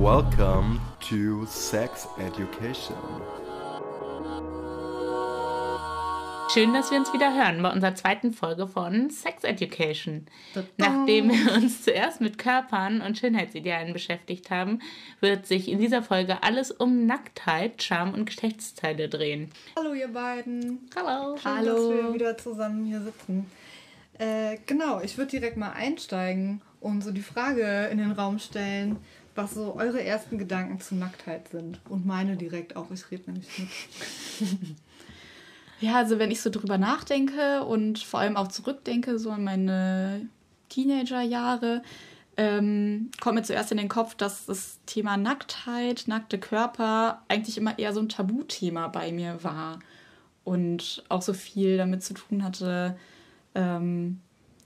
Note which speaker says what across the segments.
Speaker 1: Welcome to Sex Education.
Speaker 2: Schön, dass wir uns wieder hören bei unserer zweiten Folge von Sex Education. Nachdem wir uns zuerst mit Körpern und Schönheitsidealen beschäftigt haben, wird sich in dieser Folge alles um Nacktheit, Charme und Geschlechtsteile drehen.
Speaker 3: Hallo ihr beiden.
Speaker 2: Hallo.
Speaker 3: Schön,
Speaker 2: Hallo.
Speaker 3: dass wir wieder zusammen hier sitzen. Äh, genau, ich würde direkt mal einsteigen und so die Frage in den Raum stellen, was so eure ersten Gedanken zu Nacktheit sind. Und meine direkt auch, ich rede nämlich mit.
Speaker 4: Ja, also wenn ich so drüber nachdenke und vor allem auch zurückdenke, so an meine Teenagerjahre, ähm, kommt mir zuerst in den Kopf, dass das Thema Nacktheit, nackte Körper eigentlich immer eher so ein Tabuthema bei mir war. Und auch so viel damit zu tun hatte, ähm,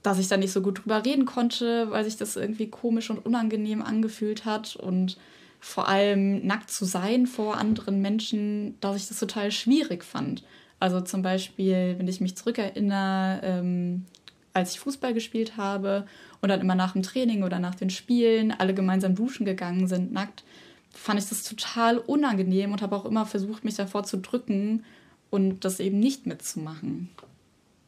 Speaker 4: dass ich da nicht so gut drüber reden konnte, weil sich das irgendwie komisch und unangenehm angefühlt hat. Und vor allem nackt zu sein vor anderen Menschen, dass ich das total schwierig fand. Also zum Beispiel, wenn ich mich zurückerinnere, ähm, als ich Fußball gespielt habe und dann immer nach dem Training oder nach den Spielen alle gemeinsam duschen gegangen sind, nackt, fand ich das total unangenehm und habe auch immer versucht, mich davor zu drücken und das eben nicht mitzumachen.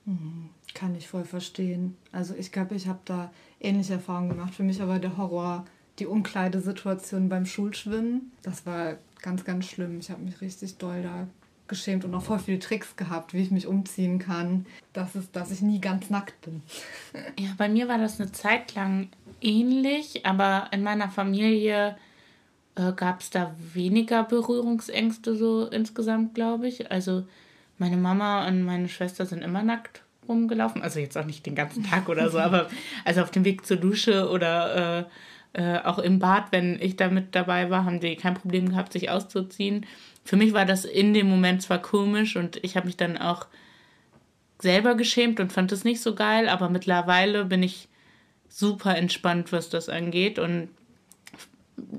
Speaker 3: Mhm, kann ich voll verstehen. Also ich glaube, ich habe da ähnliche Erfahrungen gemacht. Für mich aber der Horror, die Umkleidesituation beim Schulschwimmen, das war ganz, ganz schlimm. Ich habe mich richtig doll da geschämt und auch voll viele Tricks gehabt, wie ich mich umziehen kann, dass, es, dass ich nie ganz nackt bin.
Speaker 2: Ja, bei mir war das eine Zeit lang ähnlich, aber in meiner Familie äh, gab es da weniger Berührungsängste so insgesamt, glaube ich. Also meine Mama und meine Schwester sind immer nackt rumgelaufen. Also jetzt auch nicht den ganzen Tag oder so, aber also auf dem Weg zur Dusche oder äh, äh, auch im Bad, wenn ich da mit dabei war, haben die kein Problem gehabt, sich auszuziehen für mich war das in dem Moment zwar komisch und ich habe mich dann auch selber geschämt und fand es nicht so geil, aber mittlerweile bin ich super entspannt, was das angeht und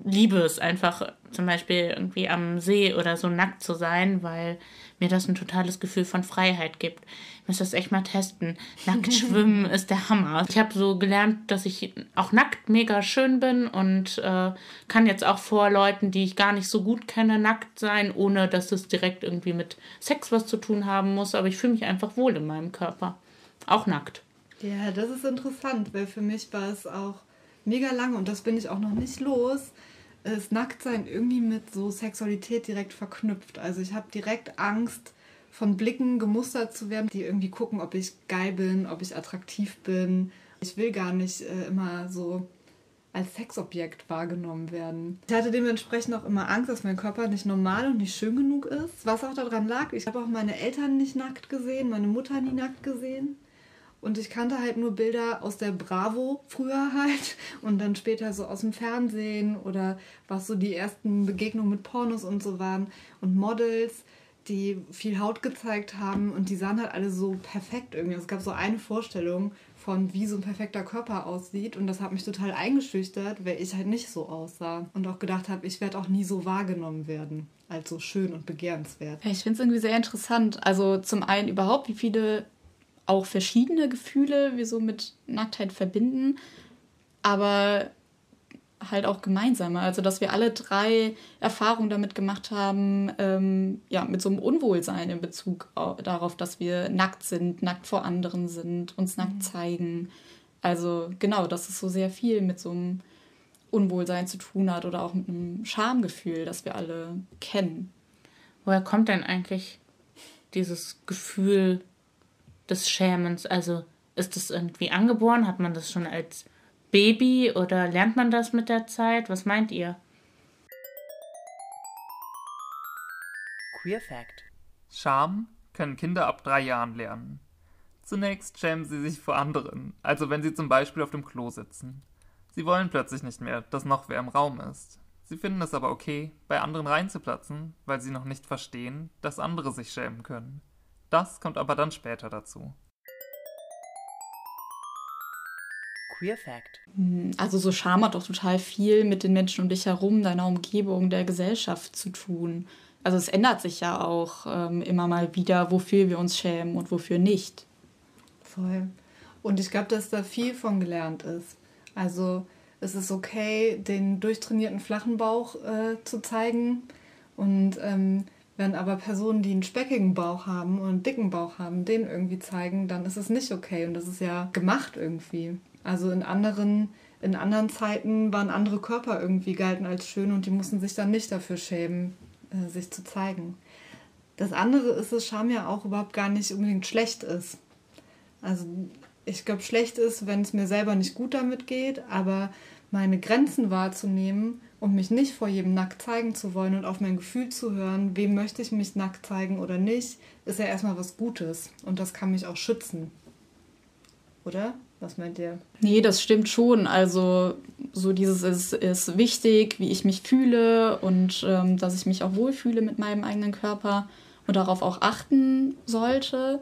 Speaker 2: liebe es einfach zum Beispiel irgendwie am See oder so nackt zu sein, weil mir das ein totales Gefühl von Freiheit gibt. Ich muss das echt mal testen. Nackt schwimmen ist der Hammer. Ich habe so gelernt, dass ich auch nackt mega schön bin und äh, kann jetzt auch vor Leuten, die ich gar nicht so gut kenne, nackt sein, ohne dass es direkt irgendwie mit Sex was zu tun haben muss. Aber ich fühle mich einfach wohl in meinem Körper. Auch nackt.
Speaker 3: Ja, das ist interessant, weil für mich war es auch mega lange und das bin ich auch noch nicht los ist Nacktsein irgendwie mit so Sexualität direkt verknüpft. Also ich habe direkt Angst, von Blicken gemustert zu werden, die irgendwie gucken, ob ich geil bin, ob ich attraktiv bin. Ich will gar nicht äh, immer so als Sexobjekt wahrgenommen werden. Ich hatte dementsprechend auch immer Angst, dass mein Körper nicht normal und nicht schön genug ist. Was auch daran lag, ich habe auch meine Eltern nicht nackt gesehen, meine Mutter nie nackt gesehen. Und ich kannte halt nur Bilder aus der Bravo früher halt und dann später so aus dem Fernsehen oder was so die ersten Begegnungen mit Pornos und so waren und Models, die viel Haut gezeigt haben und die sahen halt alle so perfekt irgendwie. Es gab so eine Vorstellung von, wie so ein perfekter Körper aussieht und das hat mich total eingeschüchtert, weil ich halt nicht so aussah und auch gedacht habe, ich werde auch nie so wahrgenommen werden als so schön und begehrenswert.
Speaker 4: Ich finde es irgendwie sehr interessant. Also zum einen überhaupt, wie viele auch verschiedene Gefühle wir so mit Nacktheit verbinden, aber halt auch gemeinsame. Also, dass wir alle drei Erfahrungen damit gemacht haben, ähm, ja, mit so einem Unwohlsein in Bezug darauf, dass wir nackt sind, nackt vor anderen sind, uns nackt mhm. zeigen. Also, genau, dass es so sehr viel mit so einem Unwohlsein zu tun hat oder auch mit einem Schamgefühl, das wir alle kennen.
Speaker 2: Woher kommt denn eigentlich dieses Gefühl des Schämens? Also ist das irgendwie angeboren? Hat man das schon als Baby oder lernt man das mit der Zeit? Was meint ihr?
Speaker 5: Queer Fact. Scham können Kinder ab drei Jahren lernen. Zunächst schämen sie sich vor anderen, also wenn sie zum Beispiel auf dem Klo sitzen. Sie wollen plötzlich nicht mehr, dass noch wer im Raum ist. Sie finden es aber okay, bei anderen reinzuplatzen, weil sie noch nicht verstehen, dass andere sich schämen können. Das kommt aber dann später dazu.
Speaker 4: Queer Fact. Hm, also so Scham hat doch total viel mit den Menschen um dich herum, deiner Umgebung, der Gesellschaft zu tun. Also es ändert sich ja auch ähm, immer mal wieder, wofür wir uns schämen und wofür nicht.
Speaker 3: Voll. Und ich glaube, dass da viel von gelernt ist. Also es ist okay, den durchtrainierten flachen Bauch äh, zu zeigen. Und ähm, wenn aber Personen, die einen speckigen Bauch haben und einen dicken Bauch haben, den irgendwie zeigen, dann ist es nicht okay. Und das ist ja gemacht irgendwie. Also in anderen, in anderen Zeiten waren andere Körper irgendwie galten als schön und die mussten sich dann nicht dafür schämen, äh, sich zu zeigen. Das andere ist, dass Scham ja auch überhaupt gar nicht unbedingt schlecht ist. Also ich glaube, schlecht ist, wenn es mir selber nicht gut damit geht, aber meine Grenzen wahrzunehmen und mich nicht vor jedem nackt zeigen zu wollen und auf mein Gefühl zu hören, wem möchte ich mich nackt zeigen oder nicht, ist ja erstmal was Gutes und das kann mich auch schützen. Oder? Was meint ihr?
Speaker 4: Nee, das stimmt schon. Also so dieses ist, ist wichtig, wie ich mich fühle und ähm, dass ich mich auch wohlfühle mit meinem eigenen Körper und darauf auch achten sollte.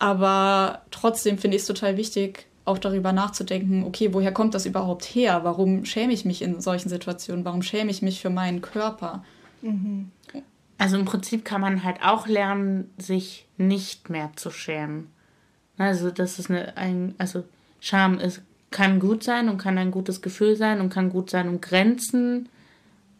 Speaker 4: Aber trotzdem finde ich es total wichtig, auch darüber nachzudenken, okay, woher kommt das überhaupt her? Warum schäme ich mich in solchen Situationen? Warum schäme ich mich für meinen Körper?
Speaker 2: Mhm. Also im Prinzip kann man halt auch lernen, sich nicht mehr zu schämen. Also das ist eine, ein, also Scham ist, kann gut sein und kann ein gutes Gefühl sein und kann gut sein, um Grenzen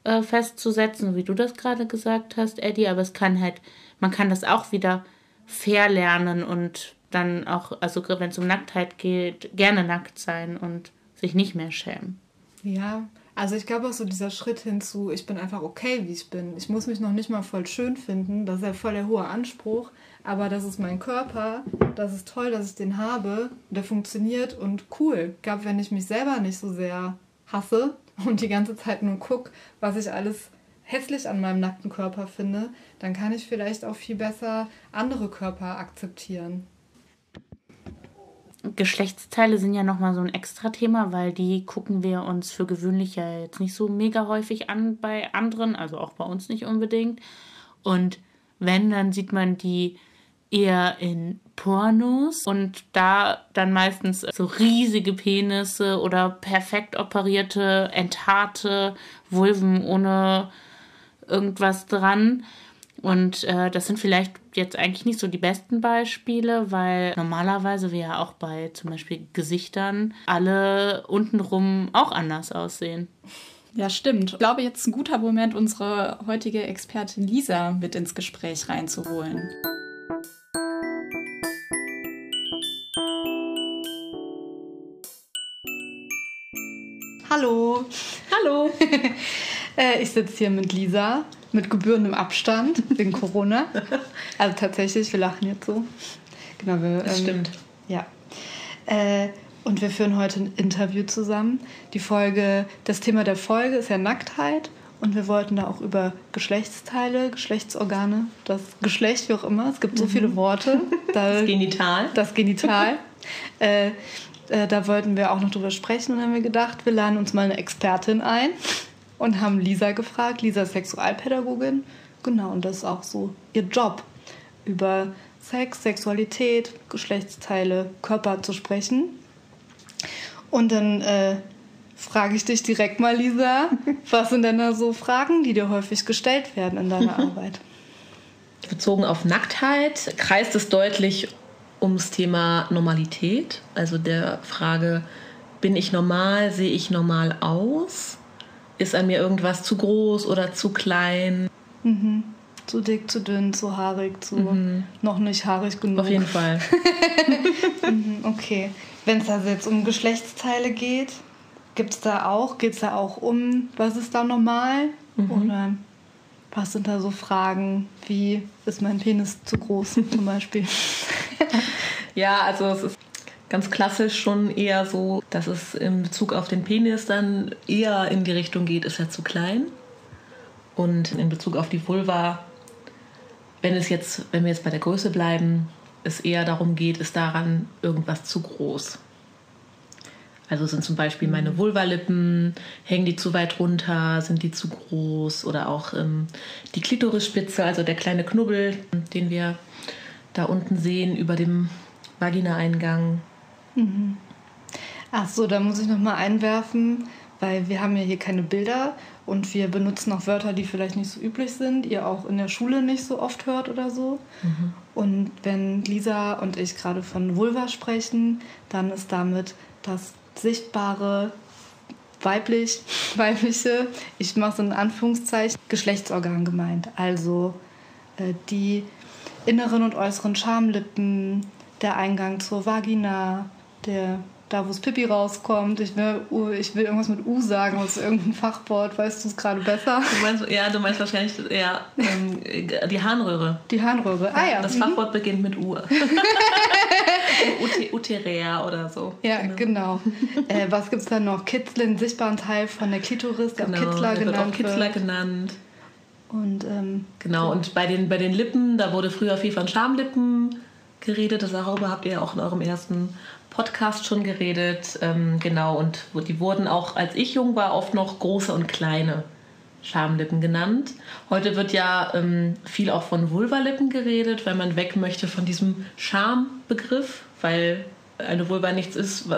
Speaker 2: äh, festzusetzen, wie du das gerade gesagt hast, Eddie, aber es kann halt, man kann das auch wieder verlernen und dann auch, also wenn es um Nacktheit geht, gerne nackt sein und sich nicht mehr schämen.
Speaker 3: Ja, also ich glaube auch so dieser Schritt hinzu, ich bin einfach okay, wie ich bin. Ich muss mich noch nicht mal voll schön finden, das ist ja voll der hohe Anspruch, aber das ist mein Körper, das ist toll, dass ich den habe, der funktioniert und cool. Glaube, wenn ich mich selber nicht so sehr hasse und die ganze Zeit nur gucke, was ich alles hässlich an meinem nackten Körper finde, dann kann ich vielleicht auch viel besser andere Körper akzeptieren.
Speaker 2: Geschlechtsteile sind ja nochmal so ein extra Thema, weil die gucken wir uns für gewöhnlich ja jetzt nicht so mega häufig an bei anderen, also auch bei uns nicht unbedingt. Und wenn, dann sieht man die eher in Pornos und da dann meistens so riesige Penisse oder perfekt operierte, enthaarte Vulven ohne irgendwas dran. Und äh, das sind vielleicht jetzt eigentlich nicht so die besten Beispiele, weil normalerweise wir ja auch bei zum Beispiel Gesichtern alle untenrum auch anders aussehen.
Speaker 4: Ja, stimmt. Ich glaube, jetzt ist ein guter Moment, unsere heutige Expertin Lisa mit ins Gespräch reinzuholen.
Speaker 3: Hallo.
Speaker 4: Hallo.
Speaker 3: äh, ich sitze hier mit Lisa, mit gebührendem Abstand, wegen Corona. Also tatsächlich, wir lachen jetzt so.
Speaker 4: Genau, wir,
Speaker 3: das ähm, stimmt. Ja. Äh, und wir führen heute ein Interview zusammen. Die Folge, das Thema der Folge ist ja Nacktheit. Und wir wollten da auch über Geschlechtsteile, Geschlechtsorgane, das Geschlecht, wie auch immer. Es gibt so mhm. viele Worte.
Speaker 4: Da, das Genital.
Speaker 3: Das Genital. äh, äh, da wollten wir auch noch drüber sprechen und haben wir gedacht, wir laden uns mal eine Expertin ein und haben Lisa gefragt. Lisa ist Sexualpädagogin. Genau, und das ist auch so ihr Job, über Sex, Sexualität, Geschlechtsteile, Körper zu sprechen. Und dann äh, frage ich dich direkt mal, Lisa, was sind denn da so Fragen, die dir häufig gestellt werden in deiner Arbeit?
Speaker 6: Bezogen auf Nacktheit kreist es deutlich ums Thema Normalität, also der Frage, bin ich normal, sehe ich normal aus? Ist an mir irgendwas zu groß oder zu klein?
Speaker 3: Mhm. Zu dick, zu dünn, zu haarig, zu mhm. noch nicht haarig genug.
Speaker 6: Auf jeden Fall.
Speaker 3: mhm, okay. Wenn es also jetzt um Geschlechtsteile geht, gibt es da auch, geht es da auch um, was ist da normal? Mhm. Oder was sind da so Fragen wie, ist mein Penis zu groß zum Beispiel?
Speaker 6: ja, also es ist ganz klassisch schon eher so, dass es in Bezug auf den Penis dann eher in die Richtung geht, ist er zu klein. Und in Bezug auf die Vulva, wenn es jetzt, wenn wir jetzt bei der Größe bleiben, es eher darum geht, ist daran irgendwas zu groß. Also sind zum Beispiel meine. Vulvalippen, hängen die zu weit runter, sind die zu groß oder auch ähm, die Klitorisspitze, also der kleine Knubbel, den wir da unten sehen über dem Vaginaeingang.
Speaker 3: Mhm. Ach so, da muss ich noch mal einwerfen, weil wir haben ja hier keine Bilder und wir benutzen auch Wörter, die vielleicht nicht so üblich sind, ihr auch in der Schule nicht so oft hört oder so. Mhm. Und wenn Lisa und ich gerade von Vulva sprechen, dann ist damit das sichtbare weiblich, weibliche, ich mache so ein Anführungszeichen, Geschlechtsorgan gemeint. Also äh, die inneren und äußeren Schamlippen, der Eingang zur Vagina, der da wo es Pipi rauskommt. Ich will, ich will irgendwas mit U sagen, aus irgendein Fachwort. Weißt du es gerade besser?
Speaker 6: Du meinst, ja, du meinst wahrscheinlich ja, ähm, die Harnröhre.
Speaker 3: Die Harnröhre, ah ja.
Speaker 6: Das Fachwort mhm. beginnt mit U. Uterea oder so.
Speaker 3: Ja, genau. genau. Äh, was gibt es da noch? Kitzler, sichtbaren Teil von der Klitoris, der
Speaker 6: genau,
Speaker 3: auch Kitzler
Speaker 6: genannt
Speaker 3: wird.
Speaker 6: Auch Kitzler genannt.
Speaker 3: Und, ähm,
Speaker 6: genau, und bei den, bei den Lippen, da wurde früher viel von Schamlippen geredet. Darüber habt ihr auch in eurem ersten Podcast schon geredet. Ähm, genau, und die wurden auch, als ich jung war, oft noch große und kleine Schamlippen genannt. Heute wird ja ähm, viel auch von Vulvalippen geredet, weil man weg möchte von diesem Schambegriff, weil eine Vulva nichts ist,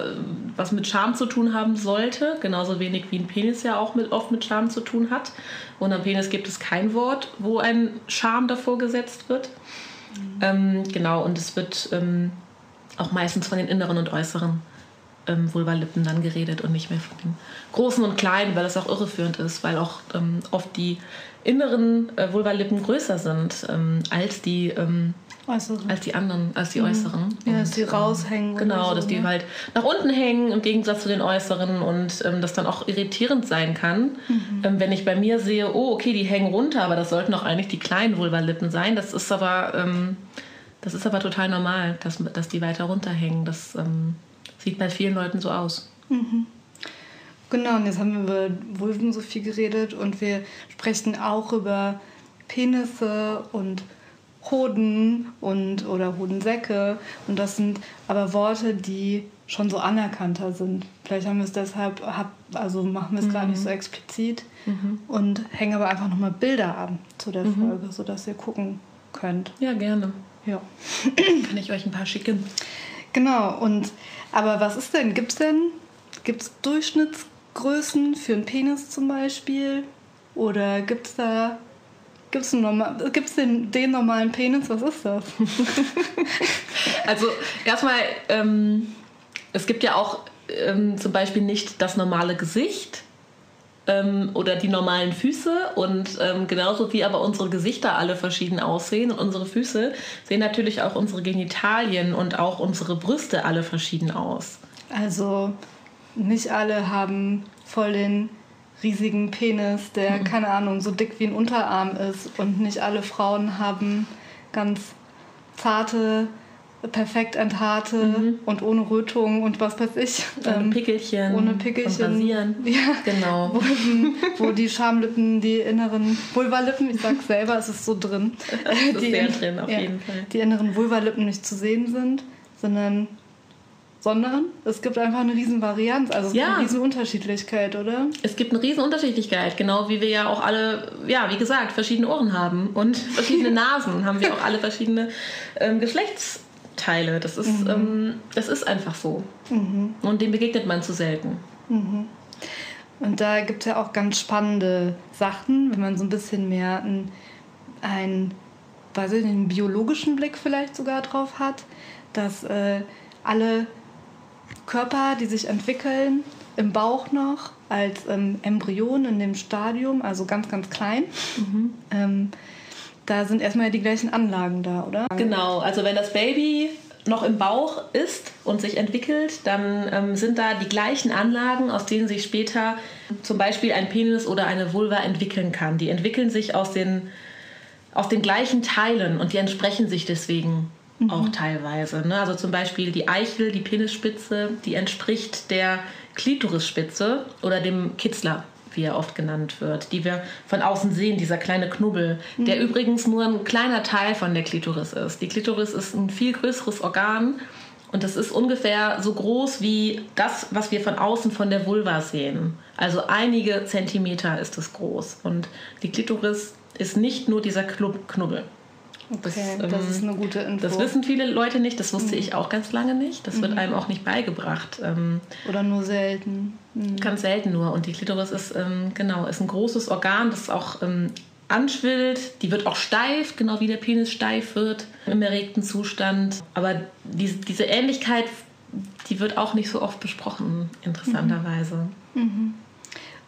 Speaker 6: was mit Scham zu tun haben sollte, genauso wenig wie ein Penis ja auch mit, oft mit Scham zu tun hat. Und am Penis gibt es kein Wort, wo ein Scham davor gesetzt wird. Mhm. Ähm, genau, und es wird ähm, auch meistens von den inneren und äußeren ähm, Vulvalippen dann geredet und nicht mehr von den großen und kleinen, weil das auch irreführend ist, weil auch ähm, oft die inneren äh, Vulvalippen größer sind ähm, als die ähm, Äußeren. als die anderen, als die mhm. äußeren.
Speaker 3: Ja, und, dass die ähm, raushängen.
Speaker 6: Genau, so, dass die ne? halt nach unten hängen im Gegensatz zu den äußeren und ähm, das dann auch irritierend sein kann, mhm. wenn ich bei mir sehe, oh okay, die hängen runter, aber das sollten doch eigentlich die kleinen Vulvalippen sein. Das ist aber das ist aber total normal, dass, dass die weiter runterhängen. Das ähm, sieht bei vielen Leuten so aus.
Speaker 3: Mhm. Genau, und jetzt haben wir über Vulven so viel geredet und wir sprechen auch über Penisse und Hoden und oder Hodensäcke. Und das sind aber Worte, die schon so anerkannter sind. Vielleicht haben wir es deshalb, hab, also machen wir es mhm. gar nicht so explizit mhm. und hängen aber einfach nochmal Bilder an zu der mhm. Folge, sodass ihr gucken könnt.
Speaker 6: Ja, gerne.
Speaker 3: Ja.
Speaker 6: Kann ich euch ein paar schicken.
Speaker 3: Genau, und aber was ist denn? Gibt es denn gibt's Durchschnittsgrößen für einen Penis zum Beispiel? Oder gibt es da Gibt es den, den normalen Penis? Was ist das?
Speaker 6: also erstmal, ähm, es gibt ja auch ähm, zum Beispiel nicht das normale Gesicht ähm, oder die normalen Füße und ähm, genauso wie aber unsere Gesichter alle verschieden aussehen und unsere Füße sehen natürlich auch unsere Genitalien und auch unsere Brüste alle verschieden aus.
Speaker 3: Also nicht alle haben voll den riesigen Penis, der, mhm. keine Ahnung, so dick wie ein Unterarm ist und nicht alle Frauen haben ganz zarte perfekt enthaarte mhm. und ohne Rötung und was weiß ich.
Speaker 6: Ohne ähm, Pickelchen.
Speaker 3: Ohne Pickelchen.
Speaker 6: Rasieren.
Speaker 3: Ja, genau. Wo, wo, die Schamlippen, die inneren Vulvalippen, ich sag's selber, es ist so drin.
Speaker 6: Das ist die, sehr drin, auf ja, jeden Fall.
Speaker 3: Die inneren Vulvalippen nicht zu sehen sind, sondern sondern es gibt einfach eine riesen Varianz, also ja. eine riesen Unterschiedlichkeit, oder?
Speaker 6: Es gibt eine riesen Unterschiedlichkeit, genau wie wir ja auch alle, ja, wie gesagt, verschiedene Ohren haben und verschiedene Nasen, haben wir auch alle verschiedene ähm, Geschlechts Teile. Das ist, mhm. ähm, das ist einfach so. Mhm. Und dem begegnet man zu selten.
Speaker 3: Mhm. Und da gibt es ja auch ganz spannende Sachen, wenn man so ein bisschen mehr einen, einen, weiß ich einen biologischen Blick vielleicht sogar drauf hat, dass äh, alle Körper, die sich entwickeln, im Bauch noch als ähm, Embryon in dem Stadium, also ganz, ganz klein, mhm. ähm, da sind erstmal die gleichen Anlagen da, oder?
Speaker 6: Genau, also wenn das Baby noch im Bauch ist und sich entwickelt, dann ähm, sind da die gleichen Anlagen, aus denen sich später zum Beispiel ein Penis oder eine Vulva entwickeln kann. Die entwickeln sich aus den, aus den gleichen Teilen und die entsprechen sich deswegen mhm. auch teilweise. Ne? Also zum Beispiel die Eichel, die Penisspitze, die entspricht der Klitorisspitze oder dem Kitzler wie er oft genannt wird, die wir von außen sehen, dieser kleine Knubbel, mhm. der übrigens nur ein kleiner Teil von der Klitoris ist. Die Klitoris ist ein viel größeres Organ und das ist ungefähr so groß wie das, was wir von außen von der Vulva sehen. Also einige Zentimeter ist es groß. Und die Klitoris ist nicht nur dieser Knubbel.
Speaker 3: Okay, das, das ähm, ist eine gute Info.
Speaker 6: Das wissen viele Leute nicht, das wusste mhm. ich auch ganz lange nicht. Das mhm. wird einem auch nicht beigebracht. Ähm,
Speaker 3: Oder nur selten.
Speaker 6: Mhm. Ganz selten nur. Und die Klitoris ist, ähm, genau, ist ein großes Organ, das auch ähm, anschwillt. Die wird auch steif, genau wie der Penis steif wird im erregten Zustand. Aber diese, diese Ähnlichkeit, die wird auch nicht so oft besprochen, interessanterweise.
Speaker 3: Mhm.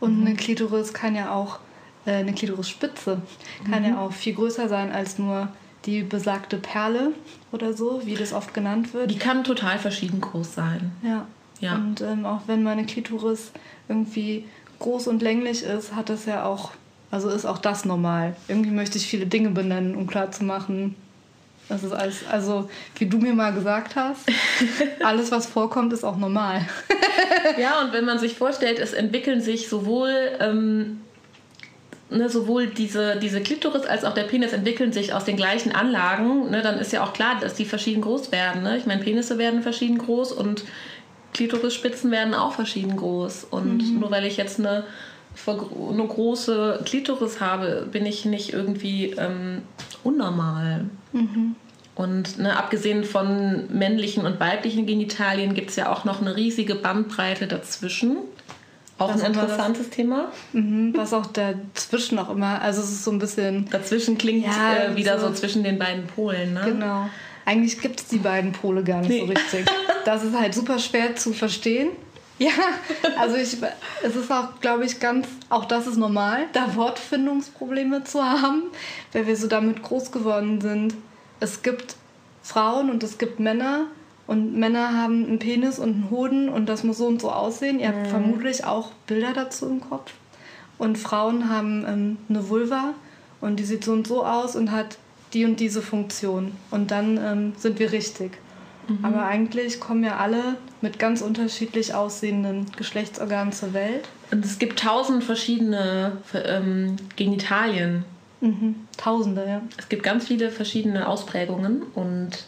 Speaker 3: Und eine Klitoris kann ja auch, äh, eine Klitorisspitze kann ja auch viel größer sein als nur die besagte Perle oder so, wie das oft genannt wird.
Speaker 6: Die kann total verschieden groß sein.
Speaker 3: Ja.
Speaker 6: Ja.
Speaker 3: Und ähm, auch wenn meine Klitoris irgendwie groß und länglich ist, hat das ja auch, also ist auch das normal. Irgendwie möchte ich viele Dinge benennen, um klarzumachen, das ist alles, also wie du mir mal gesagt hast, alles was vorkommt, ist auch normal.
Speaker 6: Ja, und wenn man sich vorstellt, es entwickeln sich sowohl, ähm, ne, sowohl diese, diese Klitoris als auch der Penis entwickeln sich aus den gleichen Anlagen, ne, dann ist ja auch klar, dass die verschieden groß werden. Ne? Ich meine, Penisse werden verschieden groß und Klitorisspitzen werden auch verschieden groß. Und nur weil ich jetzt eine, eine große Klitoris habe, bin ich nicht irgendwie ähm, unnormal. Und ne, abgesehen von männlichen und weiblichen Genitalien gibt es ja auch noch eine riesige Bandbreite dazwischen. Auch
Speaker 3: Was
Speaker 6: ein
Speaker 3: immer das-
Speaker 6: interessantes Thema.
Speaker 3: Mhm, was auch dazwischen auch immer, also es ist so ein bisschen,
Speaker 6: Dazwischen klingt
Speaker 3: Ja,
Speaker 6: äh, wieder so.
Speaker 3: so-
Speaker 6: zwischen den beiden Polen. Ne?
Speaker 3: genau. Eigentlich gibt es die beiden Pole gar nicht so
Speaker 6: Nee.
Speaker 3: richtig. Das ist halt super schwer zu verstehen. Ja, also ich, es ist auch, glaube ich, ganz, auch das ist normal, da Wortfindungsprobleme zu haben, weil wir so damit groß geworden sind. Es gibt Frauen und es gibt Männer und Männer haben einen Penis und einen Hoden und das muss so und so aussehen. Ihr habt vermutlich auch Bilder dazu im Kopf. Und Frauen haben ähm, eine Vulva und die sieht so und so aus und hat die und diese Funktion. Und dann ähm, sind wir richtig. Aber eigentlich kommen ja alle mit ganz unterschiedlich aussehenden Geschlechtsorganen zur Welt.
Speaker 6: Und es gibt tausend verschiedene ähm, Genitalien.
Speaker 3: Mhm. Tausende, ja.
Speaker 6: Es gibt ganz viele verschiedene Ausprägungen. Und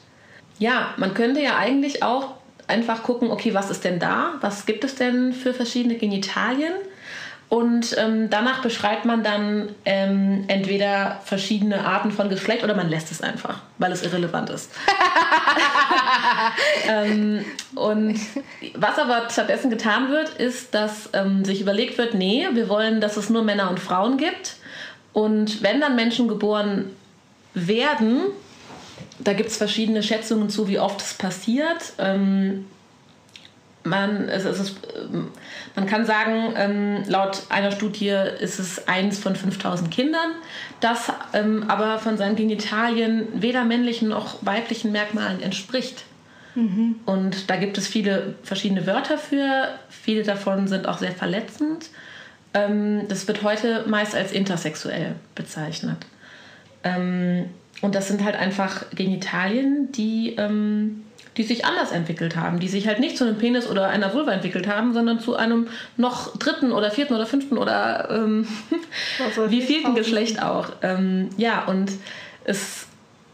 Speaker 6: ja, man könnte ja eigentlich auch einfach gucken, okay, was ist denn da? Was gibt es denn für verschiedene Genitalien? Und ähm, danach beschreibt man dann ähm, entweder verschiedene Arten von Geschlecht oder man lässt es einfach, weil es irrelevant ist. ähm, und was aber stattdessen getan wird, ist, dass ähm, sich überlegt wird, nee, wir wollen, dass es nur Männer und Frauen gibt. Und wenn dann Menschen geboren werden, da gibt es verschiedene Schätzungen zu, wie oft es passiert. Ähm, man, es, es ist, ähm, man kann sagen, ähm, laut einer Studie ist es eins von 5000 Kindern, das ähm, aber von seinen Genitalien weder männlichen noch weiblichen Merkmalen entspricht. Und da gibt es viele verschiedene Wörter für. Viele davon sind auch sehr verletzend. Ähm, das wird heute meist als intersexuell bezeichnet. Ähm, und das sind halt einfach Genitalien, die, ähm, die sich anders entwickelt haben, die sich halt nicht zu einem Penis oder einer Vulva entwickelt haben, sondern zu einem noch dritten oder vierten oder fünften oder ähm,
Speaker 3: weiß
Speaker 6: wie vielten. Geschlecht auch. Ähm, ja, und es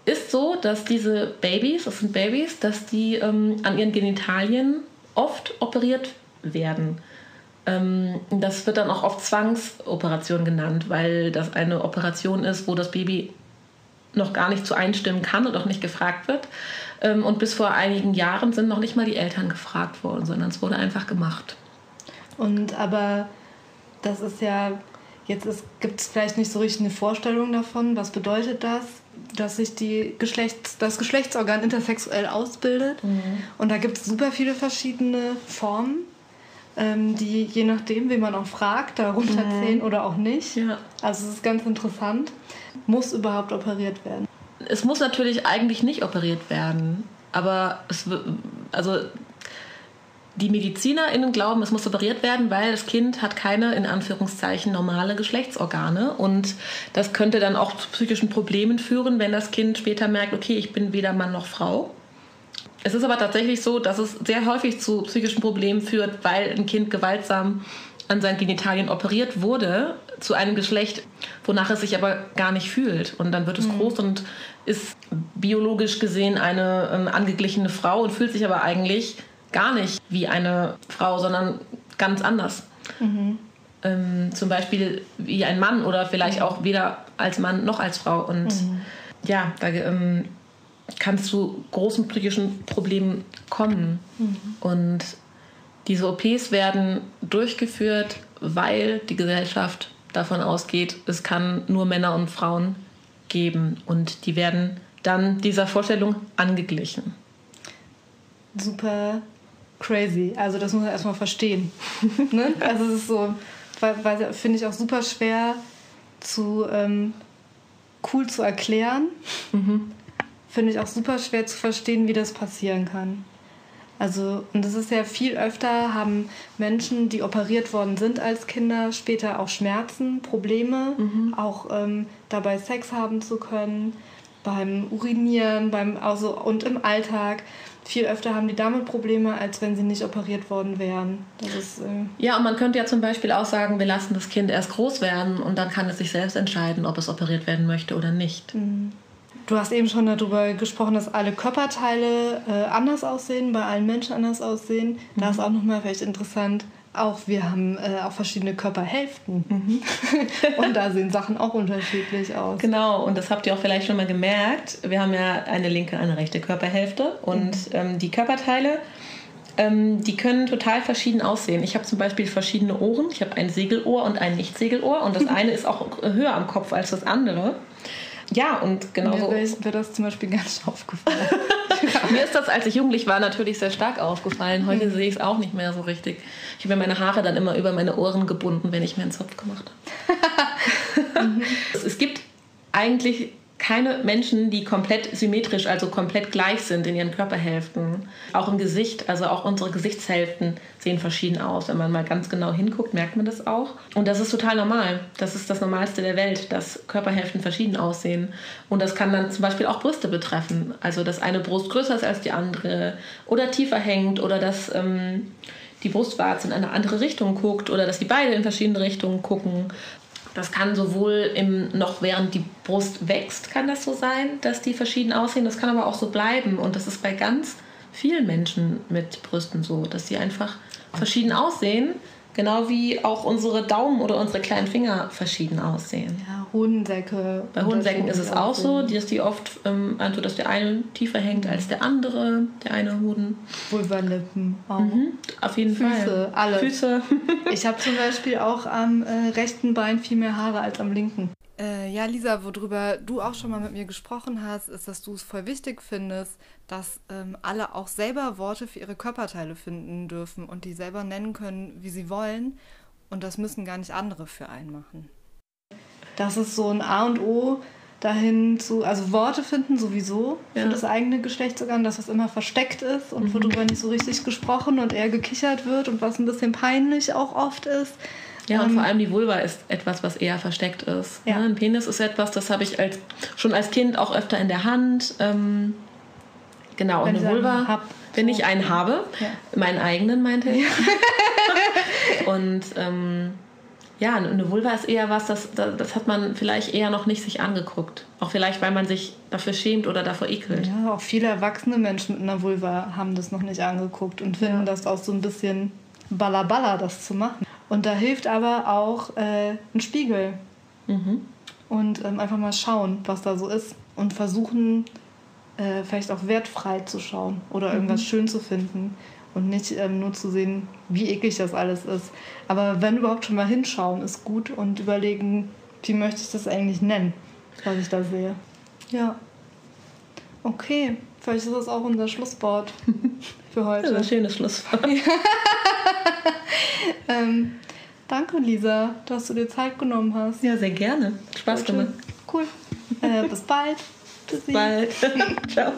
Speaker 6: ist so, dass diese Babys, das sind Babys, dass die ähm, an ihren Genitalien oft operiert werden. Ähm, das wird dann auch oft Zwangsoperation genannt, weil das eine Operation ist, wo das Baby noch gar nicht zu einstimmen kann und auch nicht gefragt wird. Ähm, und bis vor einigen Jahren sind noch nicht mal die Eltern gefragt worden, sondern es wurde einfach gemacht.
Speaker 3: Und aber das ist ja, jetzt gibt es vielleicht nicht so richtig eine Vorstellung davon, was bedeutet das, dass sich die Geschlechts, das Geschlechtsorgan intersexuell ausbildet. Und da gibt es super viele verschiedene Formen, ähm, die je nachdem, wen man auch fragt, darunter zählen oder auch nicht.
Speaker 6: Ja.
Speaker 3: Also es ist ganz interessant. Muss überhaupt operiert werden.
Speaker 6: es muss natürlich eigentlich nicht operiert werden, aber es, also die MedizinerInnen glauben, es muss operiert werden, weil das Kind hat keine, in Anführungszeichen, normale Geschlechtsorgane. Und das könnte dann auch zu psychischen Problemen führen, wenn das Kind später merkt, okay, ich bin weder Mann noch Frau. Es ist aber tatsächlich so, dass es sehr häufig zu psychischen Problemen führt, weil ein Kind gewaltsam an seinen Genitalien operiert wurde, zu einem Geschlecht, wonach es sich aber gar nicht fühlt. Und dann wird es groß und ist biologisch gesehen eine ähm, angeglichene Frau und fühlt sich aber eigentlich gar nicht wie eine Frau, sondern ganz anders. Ähm, zum Beispiel wie ein Mann oder vielleicht auch weder als Mann noch als Frau. Und ja, da ähm, kann es zu großen psychischen Problemen kommen. Und diese OPs werden durchgeführt, weil die Gesellschaft davon ausgeht, es kann nur Männer und Frauen geben. Und die werden dann dieser Vorstellung angeglichen.
Speaker 3: Super crazy. Also das muss man erstmal verstehen. ne? Also es ist so, finde ich auch super schwer zu ähm, cool zu erklären. Mhm. Finde ich auch super schwer zu verstehen, wie das passieren kann. Also, und das ist ja viel öfter, haben Menschen, die operiert worden sind als Kinder, später auch Schmerzen, Probleme, mhm. auch ähm, dabei Sex haben zu können, beim Urinieren, beim, also, und im Alltag. Viel öfter haben die damit Probleme, als wenn sie nicht operiert worden wären. Ist, äh
Speaker 6: ja, und man könnte ja zum Beispiel auch sagen, wir lassen das Kind erst groß werden und dann kann es sich selbst entscheiden, ob es operiert werden möchte oder nicht. Mhm.
Speaker 3: Du hast eben schon darüber gesprochen, dass alle Körperteile äh, anders aussehen, bei allen Menschen anders aussehen. Mhm. Da ist auch nochmal vielleicht interessant, auch wir haben äh, auch verschiedene Körperhälften. Mhm. und da sehen Sachen auch unterschiedlich aus.
Speaker 6: Genau, und das habt ihr auch vielleicht schon mal gemerkt. Wir haben ja eine linke, eine rechte Körperhälfte und mhm. ähm, die Körperteile, ähm, die können total verschieden aussehen. Ich habe zum Beispiel verschiedene Ohren. Ich habe ein Segelohr und ein Nicht-Segelohr und das eine ist auch höher am Kopf als das andere. Ja, und genauso.
Speaker 3: Mir wäre das zum Beispiel gar nicht aufgefallen.
Speaker 6: Mir ist das, als ich jugendlich war, natürlich sehr stark aufgefallen. Heute mhm. sehe ich es auch nicht mehr so richtig. Ich habe mir meine Haare dann immer über meine Ohren gebunden, wenn ich mir einen Zopf gemacht habe. mhm. es gibt eigentlich keine Menschen, die komplett symmetrisch, also komplett gleich sind in ihren Körperhälften. Auch im Gesicht, also auch unsere Gesichtshälften sehen verschieden aus. Wenn man mal ganz genau hinguckt, merkt man das auch. Und das ist total normal. Das ist das Normalste der Welt, dass Körperhälften verschieden aussehen. Und das kann dann zum Beispiel auch Brüste betreffen. Also, dass eine Brust größer ist als die andere oder tiefer hängt oder dass ähm, die Brustwarze in eine andere Richtung guckt oder dass die beide in verschiedene Richtungen gucken das kann sowohl im, noch während die Brust wächst, kann das so sein, dass die verschieden aussehen. Das kann aber auch so bleiben. Und das ist bei ganz vielen Menschen mit Brüsten so, dass sie einfach verschieden aussehen Genau wie auch unsere Daumen oder unsere kleinen Finger verschieden aussehen.
Speaker 3: Ja, Hodensäcke.
Speaker 6: Bei Hodensäcken ist es auch so, dass die oft, ähm, also dass der eine tiefer hängt als der andere, der eine Hoden.
Speaker 3: Vulvalippen auch. Mhm,
Speaker 6: auf jeden
Speaker 3: Füße,
Speaker 6: Fall.
Speaker 3: Füße, alle.
Speaker 6: Füße.
Speaker 3: ich habe zum Beispiel auch am äh, rechten Bein viel mehr Haare als am linken. Äh, ja, Lisa, worüber du auch schon mal mit mir gesprochen hast, ist, dass du es voll wichtig findest, dass ähm, alle auch selber Worte für ihre Körperteile finden dürfen und die selber nennen können, wie sie wollen. Und das müssen gar nicht andere für einen machen. Das ist so ein A und O dahin zu, also Worte finden sowieso ja. für das eigene Geschlechtsorgan, das was immer versteckt ist und mhm. worüber nicht so richtig gesprochen und eher gekichert wird und was ein bisschen peinlich auch oft ist.
Speaker 6: Ja, und vor allem die Vulva ist etwas, was eher versteckt ist. Ja. Ein Penis ist etwas, das habe ich als, schon als Kind auch öfter in der Hand. Ähm, genau, und eine Vulva, hab, wenn ich einen habe, ja. meinen eigenen meinte ich. Ja. und ähm, ja, eine Vulva ist eher was, das, das hat man vielleicht eher noch nicht sich angeguckt. Auch vielleicht, weil man sich dafür schämt oder davor ekelt.
Speaker 3: Ja, auch viele erwachsene Menschen mit einer Vulva haben das noch nicht angeguckt und finden das auch so ein bisschen balabala, das zu machen. Und da hilft aber auch äh, ein Spiegel. Mhm. Und ähm, einfach mal schauen, was da so ist. Und versuchen, äh, vielleicht auch wertfrei zu schauen oder irgendwas mhm. schön zu finden. Und nicht ähm, nur zu sehen, wie eklig das alles ist. Aber wenn überhaupt schon mal hinschauen, ist gut und überlegen, wie möchte ich das eigentlich nennen, was ich da sehe. Ja. Okay, vielleicht ist das auch unser Schlusswort für heute.
Speaker 6: Das ist ein schönes Schlusswort.
Speaker 3: ähm, danke, Lisa, dass du dir Zeit genommen hast.
Speaker 6: Ja, sehr gerne. Spaß gemacht.
Speaker 3: Cool. Äh, bis bald.
Speaker 6: Bis bald. Ciao.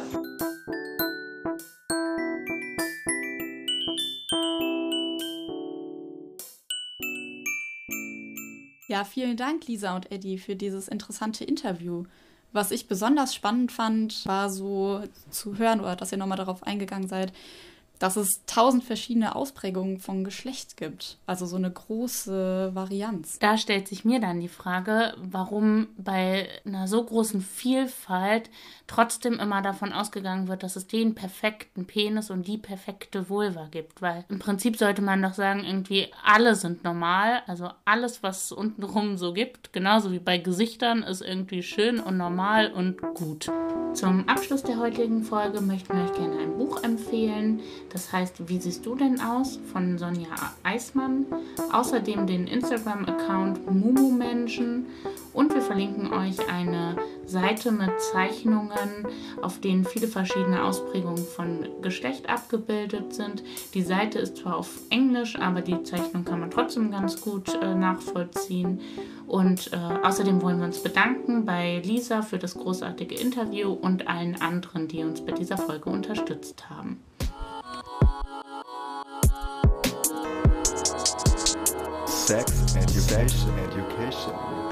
Speaker 4: Ja, vielen Dank, Lisa und Eddie, für dieses interessante Interview. Was ich besonders spannend fand, war so zu hören oder dass ihr nochmal darauf eingegangen seid, dass es tausend verschiedene Ausprägungen von Geschlecht gibt. Also so eine große Varianz.
Speaker 2: Da stellt sich mir dann die Frage, warum bei einer so großen Vielfalt trotzdem immer davon ausgegangen wird, dass es den perfekten Penis und die perfekte Vulva gibt. Weil im Prinzip sollte man doch sagen, irgendwie alle sind normal. Also alles, was es untenrum so gibt, genauso wie bei Gesichtern, ist irgendwie schön und normal und gut. Zum Abschluss der heutigen Folge möchten wir euch gerne ein Buch empfehlen Das heißt, wie siehst du denn aus? von Sonja Eismann. Außerdem den Instagram-Account Mumu-Menschen. Und wir verlinken euch eine Seite mit Zeichnungen, auf denen viele verschiedene Ausprägungen von Geschlecht abgebildet sind. Die Seite ist zwar auf Englisch, aber die Zeichnung kann man trotzdem ganz gut äh, nachvollziehen. Und äh, außerdem wollen wir uns bedanken bei Lisa für das großartige Interview und allen anderen, die uns bei dieser Folge unterstützt haben.
Speaker 1: Sex Education Education